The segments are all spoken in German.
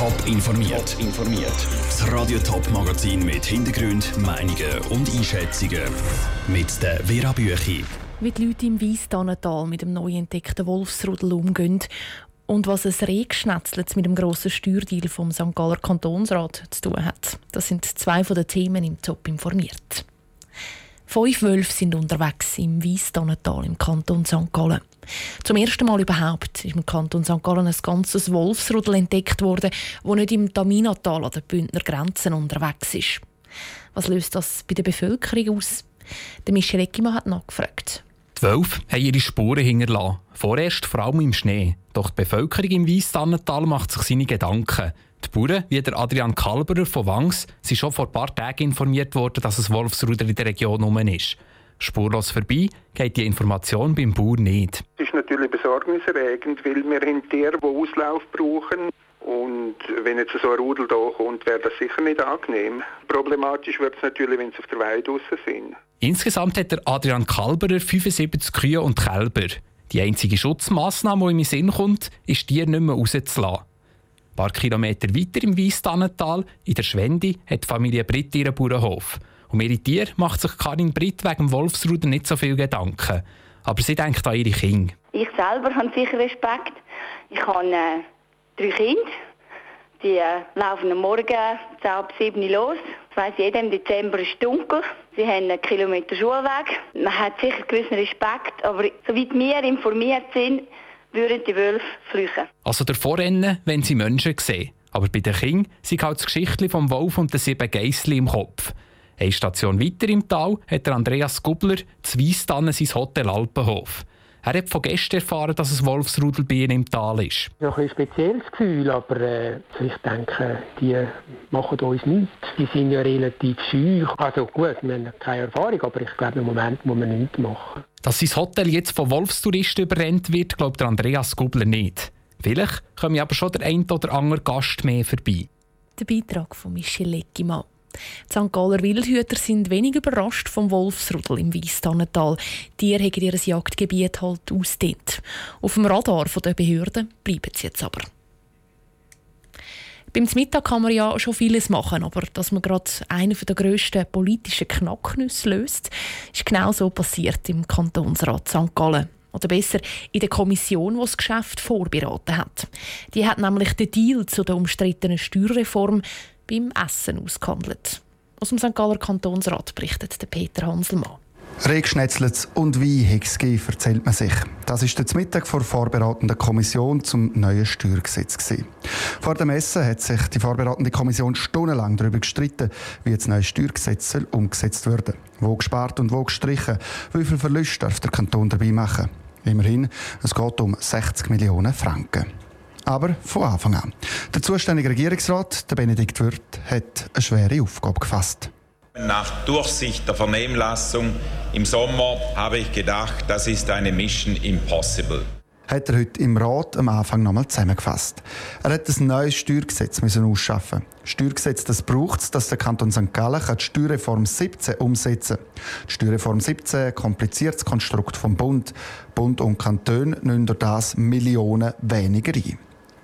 Top informiert. Top informiert. Das Radio Top Magazin mit Hintergrund, Meinungen und Einschätzungen mit der Vera Büchi. Wie die Leute im Weisstannental mit dem neu entdeckten Wolfsrudel umgehen und was ein Rehgeschnetzlitz mit dem grossen Steuerdeal vom St. Galler Kantonsrat zu tun hat. Das sind zwei von den Themen im Top informiert. Fünf Wölfe sind unterwegs im Weisstannental im Kanton St. Gallen. Zum ersten Mal überhaupt ist im Kanton St. Gallen ein ganzes Wolfsrudel entdeckt worden, das nicht im Taminatal an den Bündner Grenzen unterwegs ist. Was löst das bei der Bevölkerung aus? Der Michel Eckimann hat nachgefragt. Die Wölfe haben ihre Spuren hinterlassen. Vorerst vor allem im Schnee. Doch die Bevölkerung im Weisstannental macht sich seine Gedanken. Die Bauern, wie der Adrian Kalberer von Wangs, sind schon vor ein paar Tagen informiert worden, dass ein Wolfsruder in der Region herum ist. Spurlos vorbei geht die Information beim Bauer nicht. Es ist natürlich besorgniserregend, weil wir haben Tiere, die Auslauf brauchen. Und wenn jetzt so ein Rudel da kommt, wäre das sicher nicht angenehm. Problematisch wird es natürlich, wenn sie auf der Weide draussen sind. Insgesamt hat der Adrian Kalberer 75 Kühe und Kälber. Die einzige Schutzmaßnahme, die ihm in Sinn kommt, ist, die nicht mehr rauszulassen. Ein paar Kilometer weiter im Weisstannental, in der Schwende, hat die Familie Britt ihren Bauernhof. Um ihre Tiere macht sich Karin Britt wegen dem Wolfsruder nicht so viel Gedanken. Aber sie denkt an ihre Kinder. Ich selber habe sicher Respekt. Ich habe äh, drei Kinder. Die äh, laufen am Morgen ab 7 Uhr los. Das weiss jeder, im Dezember ist dunkel. Sie haben einen Kilometer Schulweg. Man hat sicher gewissen Respekt, aber soweit wir informiert sind, würden die Wölfe flüchten. Also der Vorrennen, wenn sie Menschen sehen. Aber bei den Kindern sind halt das Geschichtchen vom Wolf und den sieben Geissli im Kopf. Eine Station weiter im Tal hat der Andreas Gubler zu Weisstannen sein Hotel Alpenhof. Er hat von Gästen erfahren, dass es Wolfsrudel bei ihnen im Tal ist. Ja, ein spezielles Gefühl, aber äh, ich denke, die machen uns nichts. Die sind ja relativ scheu. Also gut, wir haben keine Erfahrung, aber ich glaube, im Moment muss man nichts machen. Dass sein Hotel jetzt von Wolfstouristen überrennt wird, glaubt der Andreas Gubler nicht. Vielleicht kommt aber schon der ein oder andere Gast mehr vorbei. Der Beitrag von Michel Leckimann. Die St. Galler Wildhüter sind wenig überrascht vom Wolfsrudel im Weisstannental. Die haben ihr Jagdgebiet halt ausdehnt. Auf dem Radar der Behörden bleiben sie jetzt aber. Beim Mittag kann man ja schon vieles machen, aber dass man gerade einen der grössten politischen Knacknüsse löst, ist genau so passiert im Kantonsrat St. Gallen. Oder besser, in der Kommission, die das Geschäft vorberaten hat. Die hat nämlich den Deal zu der umstrittenen Steuerreform beim Essen ausgehandelt. Aus dem St. Galler Kantonsrat berichtet Peter Hanselmann. Rehgeschnetzlets und Wein erzählt man sich. Das ist der Mittag vor vorbereitenden Kommission zum neuen Steuergesetz. Gewesen. Vor dem Essen hat sich die vorbereitende Kommission stundenlang darüber gestritten, wie das neue Steuergesetz umgesetzt werden Wo gespart und wo gestrichen. Wie viel Verlust darf der Kanton dabei machen? Immerhin, es geht um 60 Millionen Franken. Aber von Anfang an. Der zuständige Regierungsrat, der Benedikt Wirth, hat eine schwere Aufgabe gefasst. Nach Durchsicht der Vernehmlassung im Sommer habe ich gedacht, das ist eine Mission Impossible. Hat er heute im Rat am Anfang nochmal zusammengefasst. Er hat ein neues Steuergesetz müssen ausschaffen. Steuergesetz, das braucht es, dass der Kanton St. Gallen die Steuerreform 17 umsetzen kann. Die Steuerreform 17 ein kompliziertes Konstrukt vom Bund. Bund und Kanton nehmen durch das Millionen weniger ein.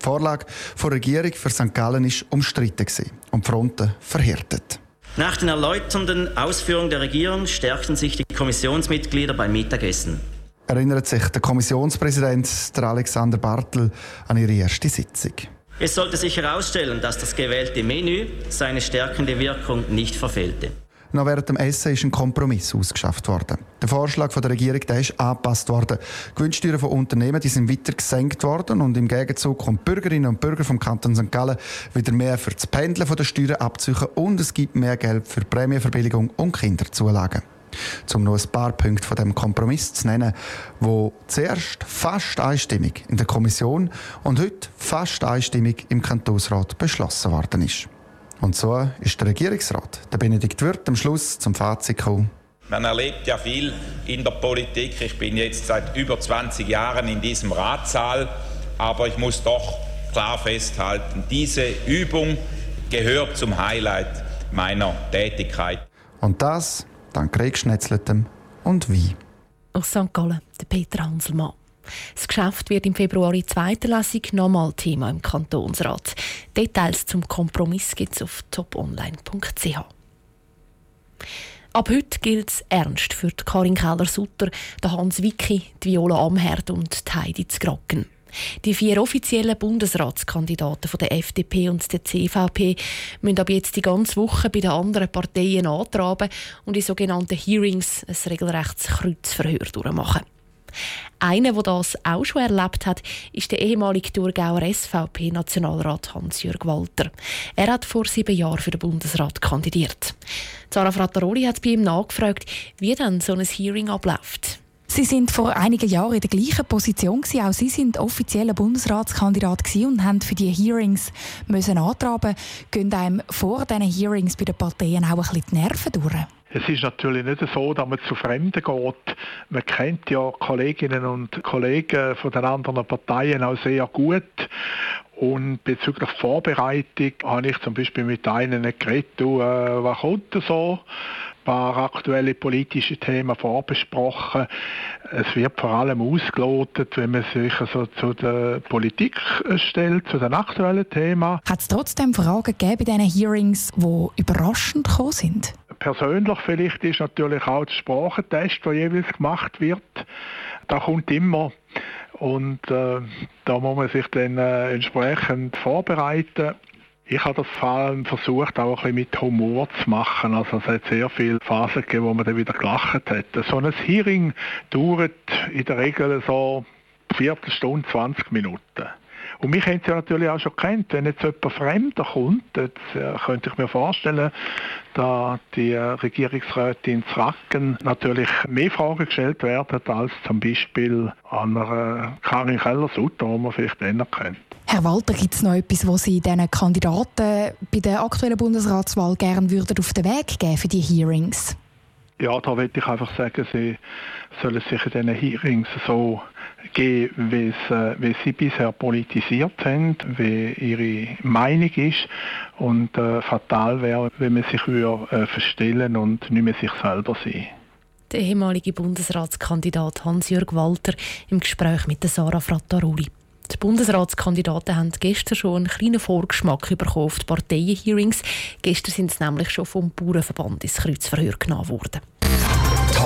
Die Vorlage der Regierung für St. Gallen war umstritten und die Fronten verhärtet. Nach den erläuternden Ausführungen der Regierung stärkten sich die Kommissionsmitglieder beim Mittagessen. Erinnert sich der Kommissionspräsident der Alexander Bartel an ihre erste Sitzung. Es sollte sich herausstellen, dass das gewählte Menü seine stärkende Wirkung nicht verfehlte. Noch während dem Essen ist ein Kompromiss ausgeschafft worden. Der Vorschlag von der Regierung der ist angepasst worden. Gewinnsteuern von Unternehmen die sind weiter gesenkt worden und im Gegenzug kommen Bürgerinnen und Bürger vom Kanton St. Gallen wieder mehr für das Pendeln von der Steuern abzüchen und es gibt mehr Geld für Prämienverbilligung und Kinderzulagen. Um nur ein paar Punkte von dem Kompromiss zu nennen, wo zuerst fast einstimmig in der Kommission und heute fast einstimmig im Kantonsrat beschlossen worden ist. Und so ist der Regierungsrat, der Benedikt Wirth, am Schluss zum Fazit gekommen. Man erlebt ja viel in der Politik. Ich bin jetzt seit über 20 Jahren in diesem Ratssaal, aber ich muss doch klar festhalten, diese Übung gehört zum Highlight meiner Tätigkeit. Und das dank Regschnetzeltem und Wein. Aus St. Gallen, der Peter Hanselmann. Das Geschäft wird im Februar in zweiter Lesung nochmal Thema im Kantonsrat. Details zum Kompromiss gibt es auf toponline.ch. Ab heute gilt es ernst für Karin Keller-Sutter, Hans Wicki, die Viola Amherd und Heidi Zgrocken. Die vier offiziellen Bundesratskandidaten von der FDP und der CVP müssen ab jetzt die ganze Woche bei den anderen Parteien antraben und in sogenannten Hearings ein regelrechtes Kreuzverhör durchmachen. Einer, der das auch schon erlebt hat, ist der ehemalige Thurgauer SVP-Nationalrat Hans-Jörg Walter. Er hat vor sieben Jahren für den Bundesrat kandidiert. Sarah Frattaroli hat bei ihm nachgefragt, wie dann so ein Hearing abläuft. Sie sind vor einigen Jahren in der gleichen Position. Auch Sie sind offizieller Bundesratskandidat und haben für die Hearings müssen antraben. Gehen einem vor diesen Hearings bei den Parteien auch ein bisschen die Nerven durch? Es ist natürlich nicht so, dass man zu Fremden geht. Man kennt ja Kolleginnen und Kollegen von den anderen Parteien auch sehr gut. Und bezüglich Vorbereitung habe ich zum Beispiel mit einem geredet, äh, was kommt da so? paar aktuelle politische Themen vorbesprochen. Es wird vor allem ausgelotet, wenn man sich also zu der Politik stellt, zu den aktuellen Themen. Hat es trotzdem Fragen gegeben bei diesen Hearings, die überraschend gekommen sind? Persönlich vielleicht ist natürlich auch der Sprachentest, der jeweils gemacht wird. Da kommt immer und äh, da muss man sich dann äh, entsprechend vorbereiten. Ich habe das vor allem versucht, auch ein bisschen mit Humor zu machen. Also es hat sehr viele Phasen gegeben, wo man dann wieder gelacht hat. So ein Hearing dauert in der Regel so eine Viertelstunde, 20 Minuten. Und mich haben sie natürlich auch schon kennt. Wenn jetzt jemand Fremder kommt, jetzt, äh, könnte ich mir vorstellen, da die Regierungsrätin Zracken natürlich mehr Fragen gestellt werden als zum Beispiel an einer Karin Keller-Sutter, die man vielleicht eher kennt. Herr Walter, gibt es noch etwas, was Sie diesen Kandidaten bei der aktuellen Bundesratswahl gerne würden auf den Weg geben für die Hearings? Ja, da würde ich einfach sagen, Sie sollen sich in diesen Hearings so geben, wie, äh, sie bisher politisiert haben, wie ihre Meinung ist. Und äh, fatal wäre, wenn man sich würde, äh, verstellen und nicht mehr sich selber sein. Der ehemalige Bundesratskandidat Hans-Jörg Walter im Gespräch mit Sarah Frattaroli. Die Bundesratskandidaten haben gestern schon einen kleinen Vorgeschmack bekommen auf die Parteienhearings. Gestern sind sie nämlich schon vom Bauernverband ins Kreuzverhör genommen worden.